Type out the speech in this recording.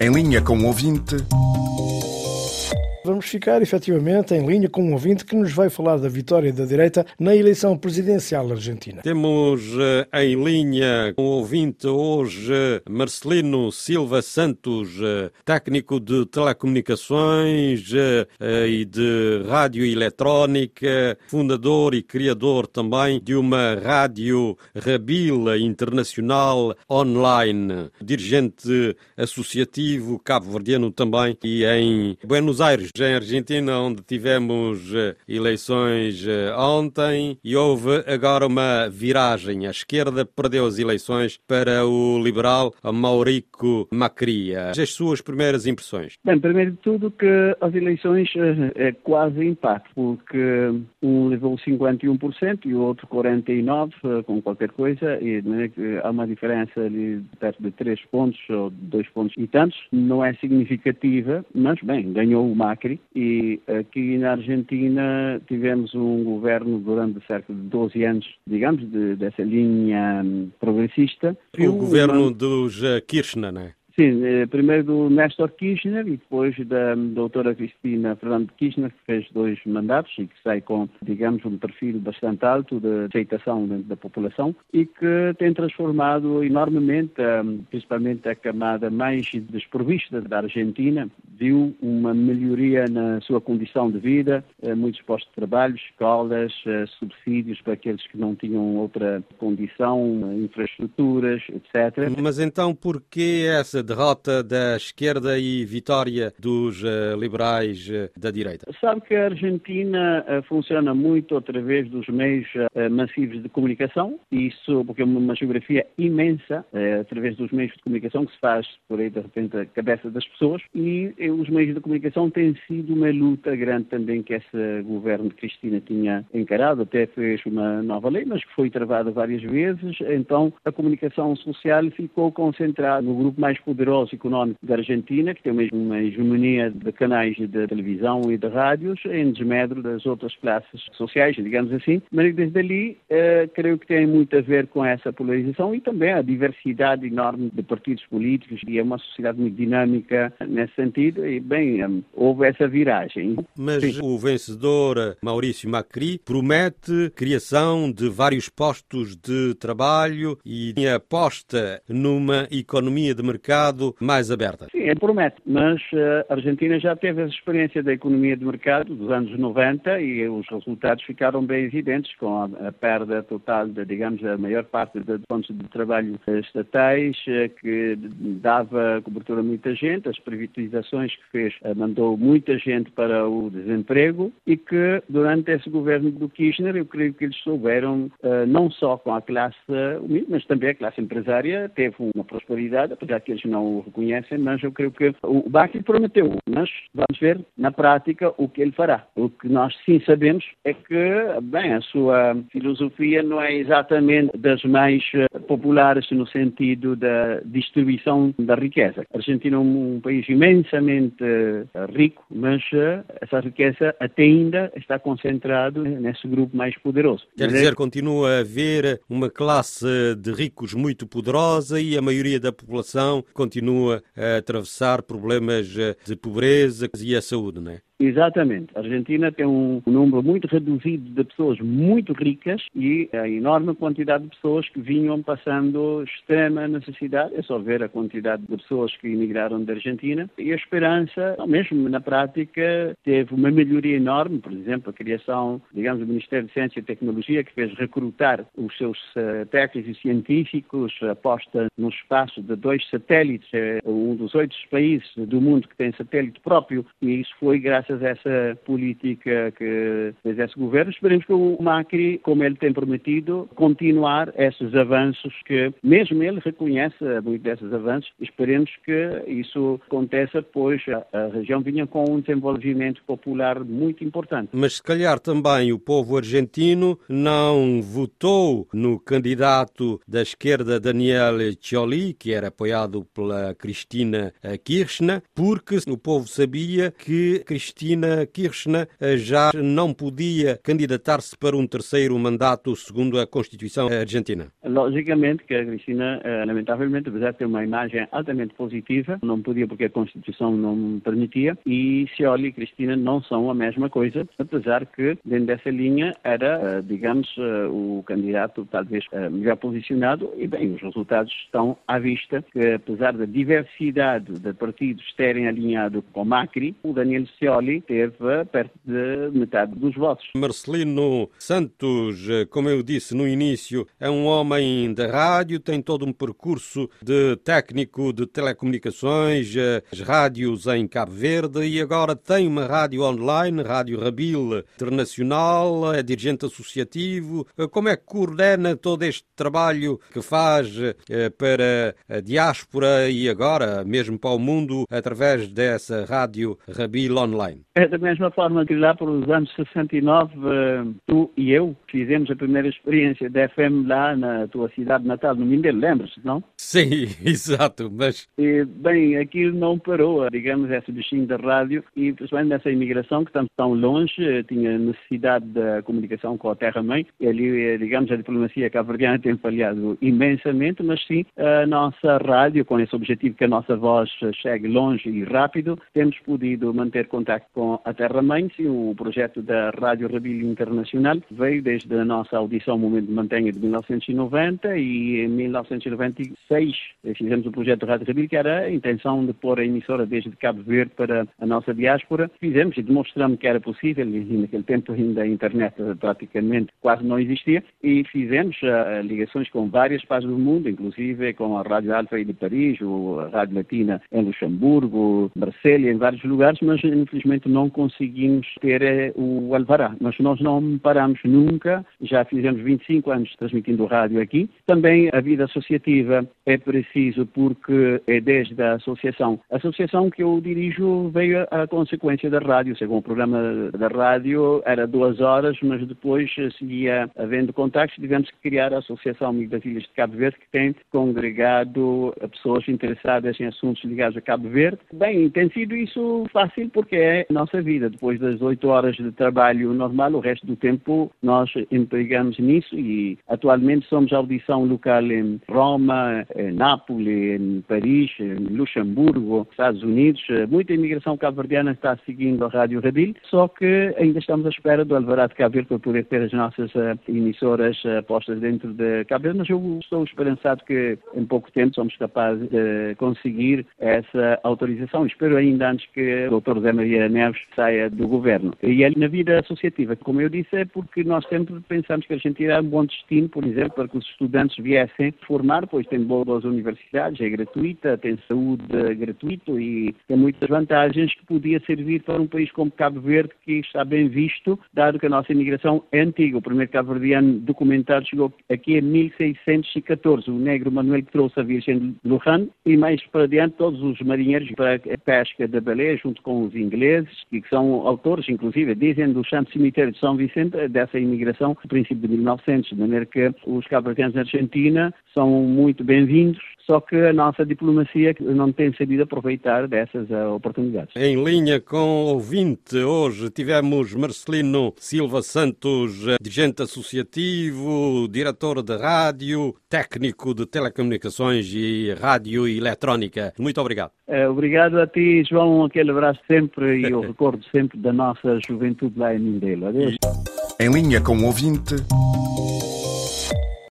Em linha com o ouvinte. Vamos ficar efetivamente em linha com um ouvinte que nos vai falar da vitória da direita na eleição presidencial argentina. Temos eh, em linha um ouvinte hoje Marcelino Silva Santos, eh, técnico de telecomunicações eh, e de rádio eletrónica, fundador e criador também de uma rádio Rabila Internacional online, dirigente associativo cabo-verdiano também e em Buenos Aires em Argentina, onde tivemos eh, eleições eh, ontem e houve agora uma viragem. A esquerda perdeu as eleições para o liberal Maurico Macri. As suas primeiras impressões? Bem, primeiro de tudo que as eleições eh, é quase empate, porque um levou 51% e o outro 49% com qualquer coisa, e né, há uma diferença ali perto de 3 pontos ou 2 pontos e tantos. Não é significativa, mas bem, ganhou o Macri Macri e aqui na Argentina tivemos um governo durante cerca de 12 anos, digamos, de, dessa linha hum, progressista. O governo uma... dos Kirchner, não é? Sim, eh, primeiro do Néstor Kirchner e depois da doutora Cristina Fernando Kirchner, que fez dois mandatos e que sai com, digamos, um perfil bastante alto de aceitação da população e que tem transformado enormemente, principalmente a camada mais desprovista da Argentina, viu uma melhoria na sua condição de vida, eh, muitos postos de trabalho, escolas, eh, subsídios para aqueles que não tinham outra condição, infraestruturas, etc. Mas então por que essa derrota da esquerda e vitória dos liberais da direita? Sabe que a Argentina funciona muito através dos meios massivos de comunicação, isso porque é uma geografia imensa, através dos meios de comunicação que se faz por aí de repente a cabeça das pessoas e os meios de comunicação têm sido uma luta grande também que esse governo de Cristina tinha encarado, até fez uma nova lei, mas que foi travada várias vezes, então a comunicação social ficou concentrada no grupo mais poderoso económico da Argentina, que tem mesmo uma hegemonia de canais de televisão e de rádios, em desmedro das outras classes sociais, digamos assim. Mas desde ali, eh, creio que tem muito a ver com essa polarização e também a diversidade enorme de partidos políticos. E é uma sociedade muito dinâmica nesse sentido e, bem, eh, houve essa viragem. Mas Sim. o vencedor, Maurício Macri, promete criação de vários postos de trabalho e aposta numa economia de mercado mais aberta. Sim, ele promete, mas eh, a Argentina já teve a experiência da economia de mercado dos anos 90 e os resultados ficaram bem evidentes com a, perda total de, digamos, a maior parte de pontos de trabalho estatais eh, que dava cobertura a muita gente, as privatizações que fez mandou muita gente para o desemprego e que durante esse governo do Kirchner eu creio que eles souberam não só com a classe humilde, mas também a classe empresária teve uma prosperidade, apesar que eles não não o reconhecem, mas eu creio que o Baki prometeu, mas vamos ver na prática o que ele fará. O que nós sim sabemos é que, bem, a sua filosofia não é exatamente das mais eh, populares no sentido da distribuição da riqueza. A Argentina é um país imensamente eh, rico, mas essa riqueza até ainda está concentrada nesse grupo mais poderoso. Quer dizer, continua a haver uma classe de ricos muito poderosa e a maioria da população continua a atravessar problemas eh, de pobreza e a saúde, não é? Exatamente. A Argentina tem um número muito reduzido de pessoas muito ricas e a enorme quantidade de pessoas que vinham passando extrema necessidade. É só ver a quantidade de pessoas que emigraram da Argentina. E a esperança, mesmo na prática, teve uma melhoria enorme. Por exemplo, a criação, digamos, do Ministério de Ciência e Tecnologia, que fez recrutar os seus uh, técnicos e científicos, aposta no espaço de dois satélites, é um dos oito países do mundo que tem satélite próprio, e isso foi graças graças a essa política que fez esse governo, esperemos que o Macri, como ele tem prometido, continuar esses avanços que, mesmo ele reconhece muito desses avanços, esperemos que isso aconteça, pois a, a região vinha com um desenvolvimento popular muito importante. Mas se calhar também o povo argentino não votou no candidato da esquerda Daniel Scioli, que era apoiado pela Cristina Kirchner, porque o povo sabia que Cristina Cristina Kirchner já não podia candidatar-se para um terceiro mandato segundo a Constituição argentina? Logicamente que a Cristina, lamentavelmente, apesar de ter uma imagem altamente positiva, não podia porque a Constituição não permitia, e Scioli e Cristina não são a mesma coisa, apesar que dentro dessa linha era, digamos, o candidato talvez melhor posicionado, e bem, os resultados estão à vista, que apesar da diversidade de partidos terem alinhado com Macri, o Daniel Scioli teve perto de metade dos votos. Marcelino Santos, como eu disse no início, é um homem da rádio, tem todo um percurso de técnico de telecomunicações, as rádios em Cabo Verde e agora tem uma rádio online, Rádio Rabil Internacional, é dirigente associativo. Como é que coordena todo este trabalho que faz eh, para a diáspora e agora mesmo para o mundo através dessa rádio Rabil Online? É da mesma forma que lá por os anos 69, eh, tu e eu fizemos a primeira experiência da FM lá na tua cidade natal, no Mindelo, lembras-te, não? Sim, exato, mas... E, bem, aquilo não parou, digamos, esse bichinho da rádio e principalmente nessa imigração que estamos tão longe, eh, tinha necessidade da comunicação com a terra-mãe e ali, digamos, a diplomacia cabo-verdiana tem falhado imensamente, mas sim, a nossa rádio, com esse objetivo que a nossa voz chegue longe e rápido, temos podido manter contato com a terra-mãe e o projeto da Rádio Rabilho Internacional veio desde a nossa audição Momento de Mantenha de 1990 e em 1996 fizemos o projeto da Rádio Rabilho, que era a intenção de pôr a emissora desde Cabo Verde para a nossa diáspora. Fizemos e demonstramos que era possível, e naquele tempo ainda a internet praticamente quase não existia, e fizemos uh, ligações com várias partes do mundo, inclusive com a Rádio Alfa de Paris, ou a Rádio Latina em Luxemburgo, Brasília, em vários lugares, mas infelizmente não conseguimos ter uh, o alvará. Mas nós não paramos nunca, já fizemos 25 anos transmitindo rádio aqui. Também a vida associativa é preciso porque é desde a associação. A associação que eu dirijo veio a consequência da rádio, segundo o programa da rádio era duas horas, mas depois seguia havendo contactos, tivemos que criar a Associação Amigo das Ilhas de Cabo Verde, que tem congregado pessoas interessadas em assuntos ligados a Cabo Verde. Bem, tem sido isso fácil porque é nossa vida. Depois das oito horas de trabalho normal, o resto do tempo nós empregamos nisso e atualmente somos audição local em Roma, em Nápoles, em Paris, em Luxemburgo, Estados Unidos. Muita imigração cabo-verdiana está seguindo a Rádio Rabil, só que ainda estamos à espera do Alvará de Cabo Verde para poder ter as nossas uh, emissoras uh, postas dentro de Cabo Verde, mas eu estou esperançado que em pouco tempo somos capazes de conseguir essa autorização. Espero ainda antes que o Dr. Zé Maria Neves saia do governo. E ele, na vida associativa, como eu disse, é porque nós sempre pensamos que a Argentina é um bom destino, por exemplo, para que os estudantes viessem formar, pois tem boas universidades, é gratuita, tem saúde gratuita e tem muitas vantagens que podia servir para um país como Cabo Verde, que está bem visto, dado que a nossa imigração é antiga. O primeiro cabo-verdiano documentado chegou aqui em 1614. O negro Manuel que trouxe a Virgem de Lujan e mais para diante todos os marinheiros para a pesca da baleia, junto com os ingleses, e que são autores, inclusive, dizem do Santo Cemitério de São Vicente, dessa imigração, no princípio de 1900, de maneira que os cabo-verdianos na Argentina são muito bem-vindos só que a nossa diplomacia não tem sabido aproveitar dessas uh, oportunidades. Em linha com o ouvinte, hoje tivemos Marcelino Silva Santos, eh, dirigente associativo, diretor de rádio, técnico de telecomunicações e rádio e eletrónica. Muito obrigado. Uh, obrigado a ti, João. Aquele abraço sempre e eu recordo sempre da nossa juventude lá em Mindelo. Adeus. Em linha com o ouvinte.